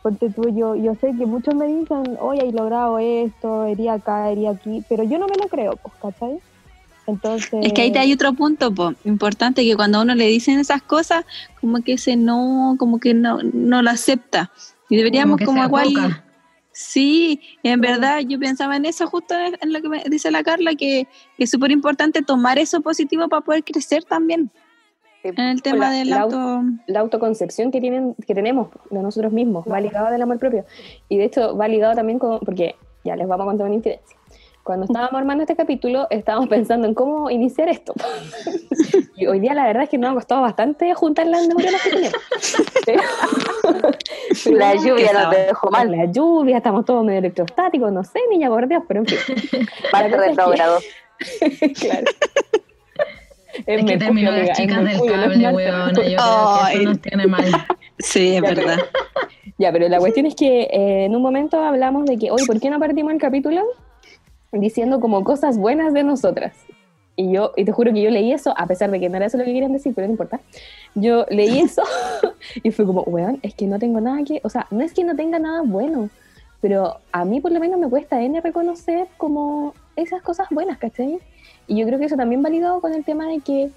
porque tú, yo, yo sé que muchos me dicen, oye, he logrado esto, iría acá, iría aquí, pero yo no me lo creo, pues, ¿cachai? Entonces... Es que ahí te hay otro punto, po, importante, que cuando a uno le dicen esas cosas, como que ese no, como que no, no lo acepta. Y deberíamos como, se igual... Sí, en verdad yo pensaba en eso justo en en lo que me dice la Carla, que, que es súper importante tomar eso positivo para poder crecer también en el tema La- del la- auto. la autoconcepción que tienen que tenemos de nosotros mismos va ligado del amor propio y de hecho va ligado también con porque ya les vamos a contar una incidencia cuando estábamos armando este capítulo estábamos pensando en cómo iniciar esto [laughs] y hoy día la verdad es que nos ha costado bastante juntar las neuronas que Pero- [laughs] pero La lluvia nos dejó mal. la lluvia estamos todos medio electrostáticos no sé niña por Dios pero en fin es que- [laughs] claro Es que terminó las chicas del cable, weona. Yo creo que Ay. eso nos tiene mal. Sí, es Ya, verdad. Ya, pero la cuestión es que eh, en un momento hablamos de que, oye, ¿por qué no partimos el capítulo diciendo como cosas buenas de nosotras? Y yo, y te juro que yo leí eso, a pesar de que no era eso lo que querían decir, pero no importa. Yo leí [laughs] eso [laughs] y fue como, weón, es que no tengo nada que, o sea, no es que no tenga nada bueno, pero a mí por lo menos me cuesta N reconocer como esas cosas buenas, ¿cachai? Y yo creo que eso también va ligado con el tema de que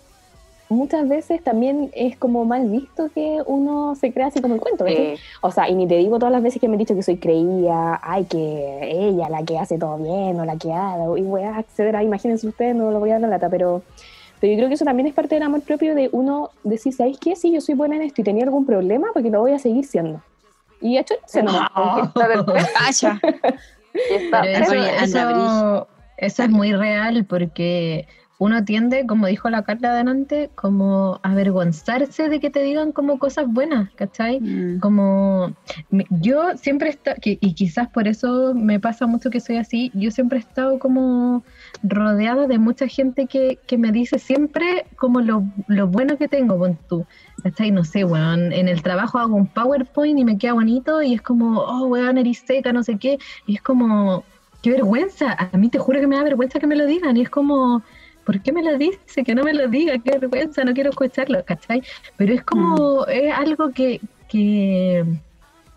muchas veces también es como mal visto que uno se crea así como el cuento. Eh, O sea, y ni te digo todas las veces que me han dicho que soy creída, ay, que ella, la que hace todo bien, o la que haga, y voy a acceder a, imagínense ustedes, no lo voy a dar la lata, pero, pero yo creo que eso también es parte del amor propio de uno decir, ¿sabéis qué? Sí, yo soy buena en esto y tenía algún problema, porque lo voy a seguir siendo. Y hecho, se no. está [laughs] eso es muy real porque uno tiende, como dijo la Carla adelante, como a avergonzarse de que te digan como cosas buenas, ¿cachai? Mm. Como yo siempre he estado, y quizás por eso me pasa mucho que soy así, yo siempre he estado como rodeada de mucha gente que, que me dice siempre como lo, lo bueno que tengo, con tú, ¿cachai? No sé, weón, en el trabajo hago un PowerPoint y me queda bonito y es como, oh, weón, eres seca, no sé qué, y es como, qué vergüenza, a mí te juro que me da vergüenza que me lo digan, y es como... ¿Por qué me lo dice? Que no me lo diga, qué vergüenza, no quiero escucharlo, ¿cachai? Pero es como, es algo que, que,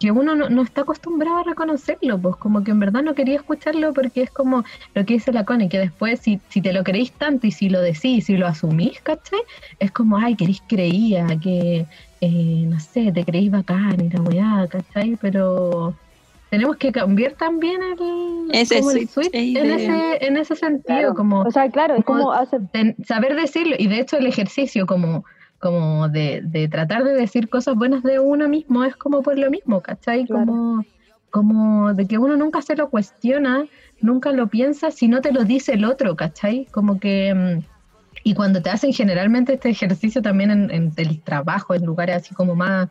que uno no, no está acostumbrado a reconocerlo, pues como que en verdad no quería escucharlo porque es como lo que dice la Connie, que después si, si te lo creéis tanto y si lo decís, si lo asumís, ¿cachai? Es como, ay, queréis creía, que, eh, no sé, te creéis bacán y la weá, ¿cachai? Pero tenemos que cambiar también el, Ese como el switch en, de- ese, en ese sentido, Claro. como O sea, claro, es Como- como hace, ten- saber decirlo y de hecho el ejercicio como como de, de tratar de decir cosas buenas de uno mismo es como por lo mismo, ¿cachai? Claro. Como, como de que uno nunca se lo cuestiona, nunca lo piensa si no te lo dice el otro, ¿cachai? Como que... mm, Y cuando te hacen generalmente este ejercicio también en, en el trabajo, en lugares así como más,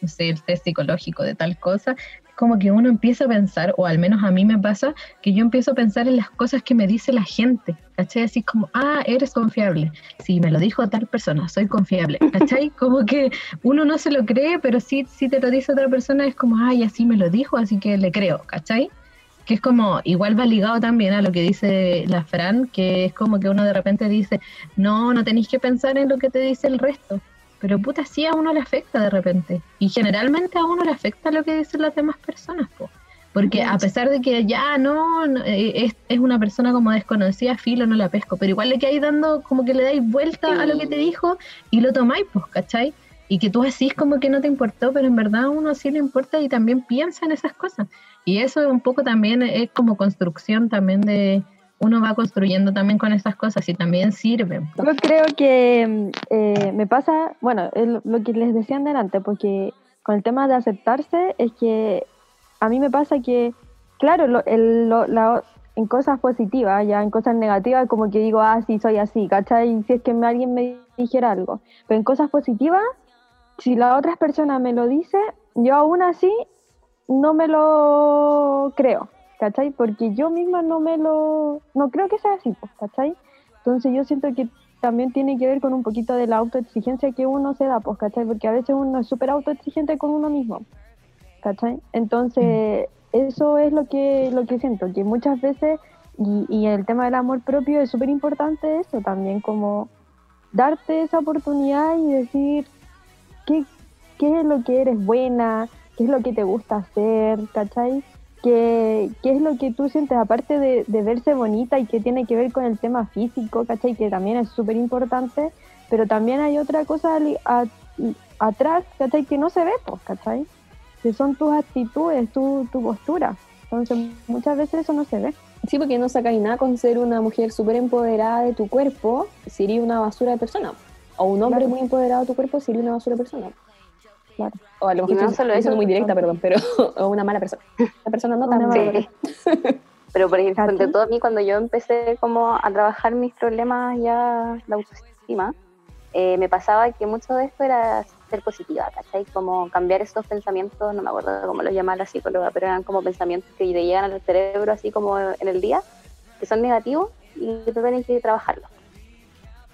no sé, el test psicológico de tal cosa, como que uno empieza a pensar, o al menos a mí me pasa, que yo empiezo a pensar en las cosas que me dice la gente, ¿cachai? Así como, ah, eres confiable. Si me lo dijo tal persona, soy confiable, ¿cachai? [laughs] Como que uno no se lo cree, pero sí, si te lo dice otra persona, es como, ay, así me lo dijo, así que le creo, ¿cachai? Que es como, igual va ligado también a lo que dice la Fran, que es como que uno de repente dice, no, no tenéis que pensar en lo que te dice el resto. Pero puta, sí a uno le afecta de repente. Y generalmente a uno le afecta lo que dicen las demás personas, po. Porque a pesar de que ya no, no, eh, es, es una persona como desconocida, filo, no la pesco, pero igual le quedáis dando, como que le dais vuelta a lo que te dijo y lo tomáis, pues, ¿cachai? Y que tú decís como que no te importó, pero en verdad a uno sí le importa y también piensa en esas cosas. Y eso un poco también es como construcción también de, uno va construyendo también con esas cosas y también sirven. Yo creo que mm, eh, me pasa, bueno, lo- que les decía delante, porque con el tema de aceptarse es que a mí me pasa que, claro, lo- el- lo- la- en cosas positivas, ya en cosas negativas, como que digo, ah, sí, soy así, ¿cachai? Si es que alguien me dijera algo. Pero en cosas positivas, si la otra persona me lo dice, yo aún así no me lo creo, ¿cachai? Porque yo misma no me lo, no creo que sea así, pues, ¿cachai? Entonces yo siento que también tiene que ver con un poquito de la autoexigencia que uno se da, pues, ¿cachai? Porque a veces uno es súper autoexigente con uno mismo, ¿cachai? Entonces eso es lo que, lo que siento, que muchas veces, y, y el tema del amor propio es súper importante eso también, como darte esa oportunidad y decir qué, qué es lo que eres buena, qué es lo que te gusta hacer, ¿cachai? ¿Qué, qué es lo que tú sientes, aparte de, de verse bonita y que tiene que ver con el tema físico, ¿cachai? Que también es súper importante, pero también hay otra cosa ali- a- atrás, ¿cachai? Que no se ve, pues, ¿cachai? Que son tus actitudes, tu, tu postura. Entonces, muchas veces eso no se ve. Sí, porque no sacáis nada con ser una mujer súper empoderada de tu cuerpo si eres una basura de persona. O un hombre Claro. muy empoderado de tu cuerpo si eres una basura de persona. Claro. O a lo mejor Y no estoy- solo eso, muy directa, perdón, pero [laughs] o una mala persona. Una persona no tan Una mala. Sí. Pero por ejemplo, de todo a mí, cuando yo empecé como a trabajar mis problemas ya de autoestima, eh, me pasaba que mucho de esto era ser positiva, ¿cachai? Como cambiar esos pensamientos, no me acuerdo cómo los llamaba la psicóloga, pero eran como pensamientos que te llegan al cerebro así como en el día, que son negativos y que tú tienes que trabajarlos.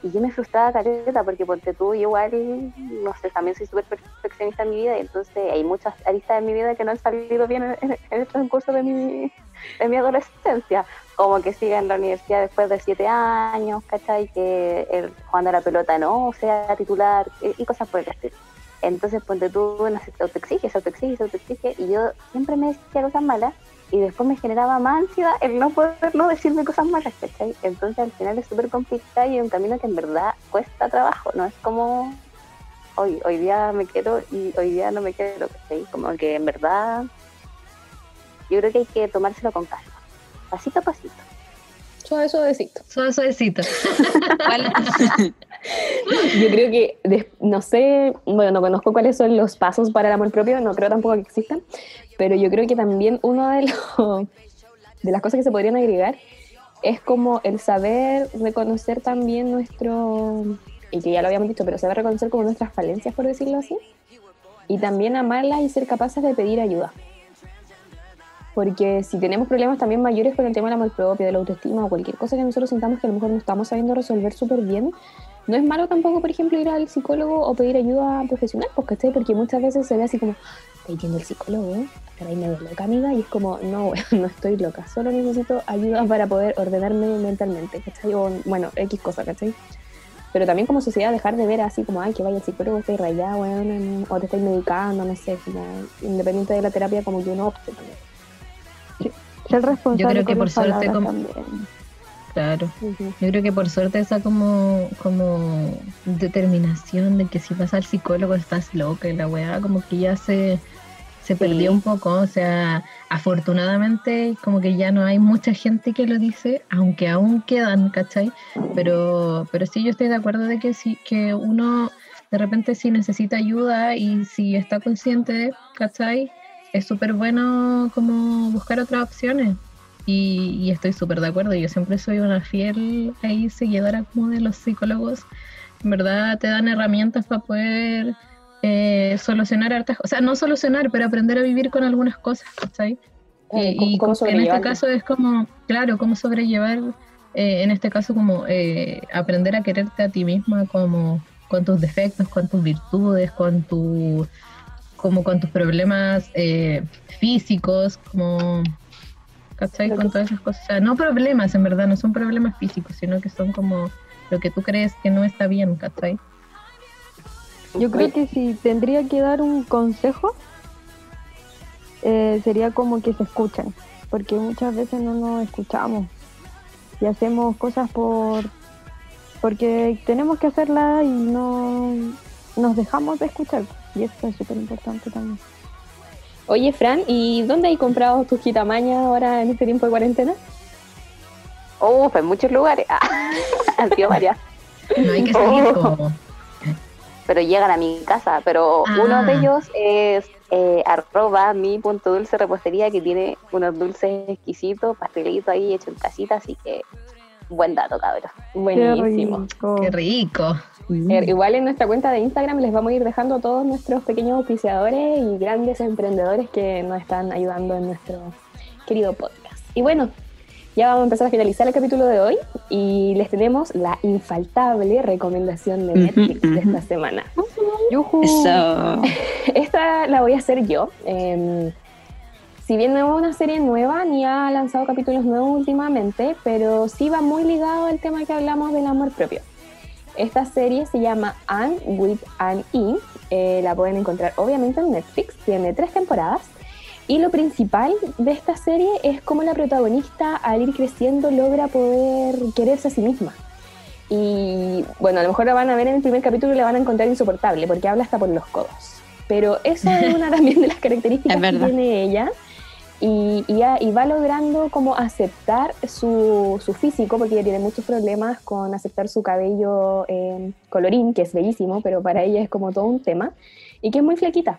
Y yo me frustraba caleta porque ponte tú, igual, no sé, también soy súper perfeccionista en mi vida y entonces hay muchas aristas en mi vida que no han salido bien en, el transcurso de mi, de mi adolescencia. Como que siga en la universidad después de siete años, ¿cachai? Que el jugando a la pelota no sea titular y, cosas por el estilo. Entonces, ponte tú, no sé, te autoexiges, te autoexiges, te autoexiges y yo siempre me decía cosas malas y después me generaba más ansiedad el no poder no decirme cosas malas, ¿cachai? Entonces al final es súper complicado y es un camino que en verdad cuesta trabajo, no es como hoy, hoy día me quiero y hoy día no me quiero, ¿cachai? Como que en verdad yo creo que hay que tomárselo con calma, pasito a pasito. Suave, suavecito. Suave, suavecito. [laughs] ¿Cuál- [laughs] Yo creo que, no sé, bueno, no conozco cuáles son los pasos para el amor propio, no creo tampoco que existan, pero yo creo que también uno de los de las cosas que se podrían agregar es como el saber reconocer también nuestro, y que ya lo habíamos dicho, pero saber reconocer como nuestras falencias, por decirlo así, y también amarlas y ser capaces de pedir ayuda. Porque si tenemos problemas también mayores con el tema del amor propio, de la autoestima o cualquier cosa que nosotros sintamos que a lo mejor no estamos sabiendo resolver súper bien, no es malo tampoco, por ejemplo, ir al psicólogo o pedir ayuda profesional, pues, ¿cachai? Porque muchas veces se ve así como, estoy yendo al psicólogo, pero ahí medio loca, amiga, y es como, no, [laughs] no estoy loca, solo necesito ayuda para poder ordenarme mentalmente, ¿cachai? O, bueno, X cosa, ¿cachai? Pero también como sociedad dejar de ver así como, ay, que vaya al psicólogo, estoy rayada, bueno, o te estoy medicando, no sé, como, independiente de la terapia, como que uno opte también. Ser responsable Yo creo que por suerte como- también. Claro. Yo creo que por suerte esa como, como determinación de que si vas al psicólogo estás loca y la weá como que ya se, se perdió un poco. O sea, afortunadamente como que ya no hay mucha gente que lo dice, aunque aún quedan, ¿cachai? Pero, pero sí yo estoy de acuerdo de que sí, que uno de repente si necesita ayuda y si está consciente, ¿cachai? Es súper bueno como buscar otras opciones. Y, y estoy súper de acuerdo. Yo siempre soy una fiel ahí seguidora como de los psicólogos. En verdad te dan herramientas para poder eh, solucionar hartas O sea, no solucionar, pero aprender a vivir con algunas cosas, ¿cachai? Eh, Y, y ¿cómo- cómo como que en este caso es como, claro, cómo sobrellevar, eh, en este caso como eh, aprender a quererte a ti misma como con tus defectos, con tus virtudes, con tu como con tus problemas eh, físicos, como ¿cachai? Con todas esas cosas. O sea, no problemas en verdad, no son problemas físicos, sino que son como lo que tú crees que no está bien, ¿cachai? Yo creo que si tendría que dar un consejo, eh, sería como que se escuchen, porque muchas veces no nos escuchamos y hacemos cosas por porque tenemos que hacerlas y no nos dejamos de escuchar. Y eso es súper importante también. Oye, Fran, ¿y dónde hay comprado tus quitamañas ahora en este tiempo de cuarentena? Uf, en muchos lugares. Ah, [laughs] han sido varias. No hay que salir como... Pero llegan a mi casa. Pero Ah. uno de ellos es eh, arroba mi punto dulce repostería que tiene unos dulces exquisitos, pastelitos ahí hechos en casita. Así que buen dato, cabrón. Buenísimo. rico. Qué rico. Eh, Igual en nuestra cuenta de Instagram les vamos a ir dejando todos nuestros pequeños auspiciadores y grandes emprendedores que nos están ayudando en nuestro querido podcast. Y bueno, ya vamos a empezar a finalizar el capítulo de hoy y les tenemos la infaltable recomendación de Netflix de esta semana. Yujú. Eso. [laughs] Esta la voy a hacer yo. Eh, si bien no es una serie nueva ni ha lanzado capítulos nuevos últimamente, pero sí va muy ligado al tema que hablamos del amor propio. Esta serie se llama Anne with an E. Eh, la pueden encontrar obviamente en Netflix. Tiene tres temporadas. Y lo principal de esta serie es cómo la protagonista al ir creciendo logra poder quererse a sí misma. Y bueno, a lo mejor la van a ver en el primer capítulo y la van a encontrar insoportable porque habla hasta por los codos. Pero eso es [laughs] una también de las características que tiene ella. Y, y, y va logrando como aceptar su, su físico, porque ella tiene muchos problemas con aceptar su cabello eh, colorín, que es bellísimo, pero para ella es como todo un tema, y que es muy flequita.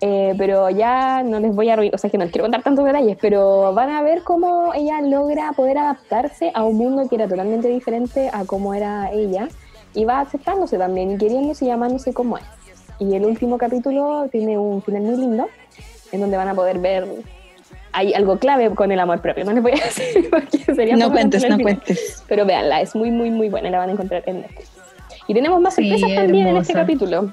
Eh, pero ya no les voy a o sea, que no les quiero contar tantos detalles, pero van a ver cómo ella logra poder adaptarse a un mundo que era totalmente diferente a cómo era ella, y va aceptándose también, y queriéndose y llamándose como es. Y el último capítulo tiene un final muy lindo, en donde van a poder ver hay algo clave con el amor propio. No les voy a [laughs] decir porque sería No cuentes, no final. cuentes. Pero véanla, es muy, muy, muy buena. La van a encontrar en Netflix. Y tenemos más Sí, sorpresas también en este capítulo.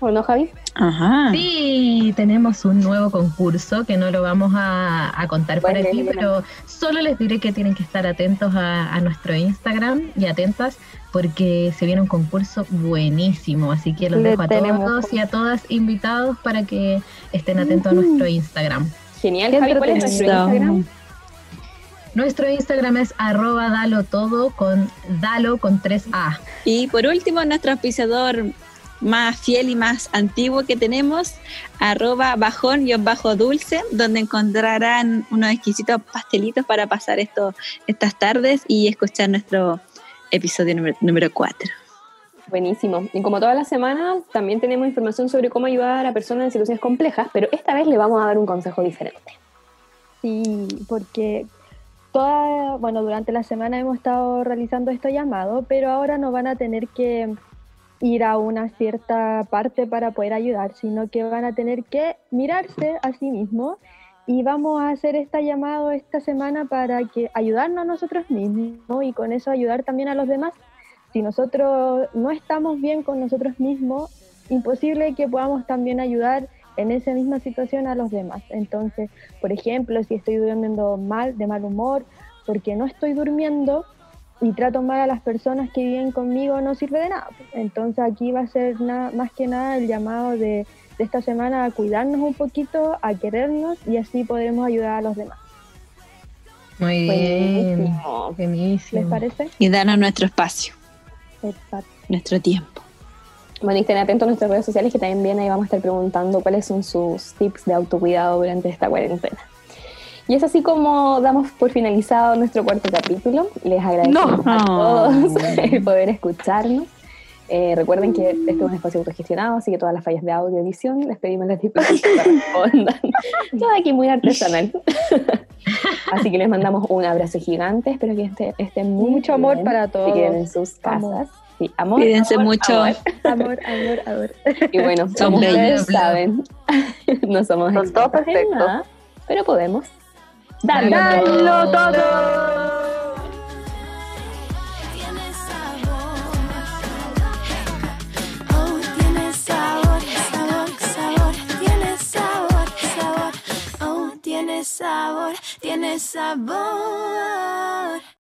¿O no, Javi? Ajá. Sí, tenemos un nuevo concurso que no lo vamos a, a contar por Bueno, aquí, bueno. pero solo les diré que tienen que estar atentos a, a nuestro Instagram y atentas porque se viene un concurso buenísimo, así que los Le dejo a tenemos todos y a todas invitados para que estén atentos a nuestro Instagram. Genial, Qué Javi. ¿Cuál es nuestro. Instagram? Nuestro Instagram es arroba dalo todo con dalo con 3A. Y por último, nuestro auspiciador más fiel y más antiguo que tenemos, arroba bajón y bajo dulce, donde encontrarán unos exquisitos pastelitos para pasar esto, estas tardes y escuchar nuestro episodio número, número 4. Buenísimo. Y como todas las semanas, también tenemos información sobre cómo ayudar a personas en situaciones complejas, pero esta vez le vamos a dar un consejo diferente. Sí, porque toda, bueno, durante la semana hemos estado realizando este llamado, pero ahora no van a tener que ir a una cierta parte para poder ayudar, sino que van a tener que mirarse a sí mismos y vamos a hacer este llamado esta semana para que ayudarnos a nosotros mismos y con eso ayudar también a los demás. Si nosotros no estamos bien con nosotros mismos, imposible que podamos también ayudar en esa misma situación a los demás. Entonces, por ejemplo, si estoy durmiendo mal, de mal humor, porque no estoy durmiendo y trato mal a las personas que viven conmigo, no sirve de nada. Entonces aquí va a ser más que nada el llamado de, de esta semana a cuidarnos un poquito, a querernos y así podremos ayudar a los demás. Muy bien, Buenísimo. buenísimo. ¿Les parece? Y darnos nuestro espacio, Exacto. nuestro tiempo. Bueno, y estén atentos a nuestras redes sociales que también viene ahí vamos a estar preguntando cuáles son sus tips de autocuidado durante esta cuarentena. Y es así como damos por finalizado nuestro cuarto capítulo. Les agradecemos No. a todos [laughs] el poder escucharnos. Eh, recuerden que este es un espacio autogestionado, así que todas las fallas de audio edición les pedimos las disculpas que correspondan. [laughs] Todo aquí muy artesanal. [laughs] así que les mandamos un abrazo gigante. Espero que estén muy Mucho amor bien, para Se todos. queden en sus Amor. casas. Sí, amor, Cuídense amor, mucho. amor. Amor, amor, amor. Y bueno, como ustedes saben, [laughs] no somos Son todos perfectos. nada, pero podemos darlo Darlo todo. Tiene tiene sabor, tiene sabor.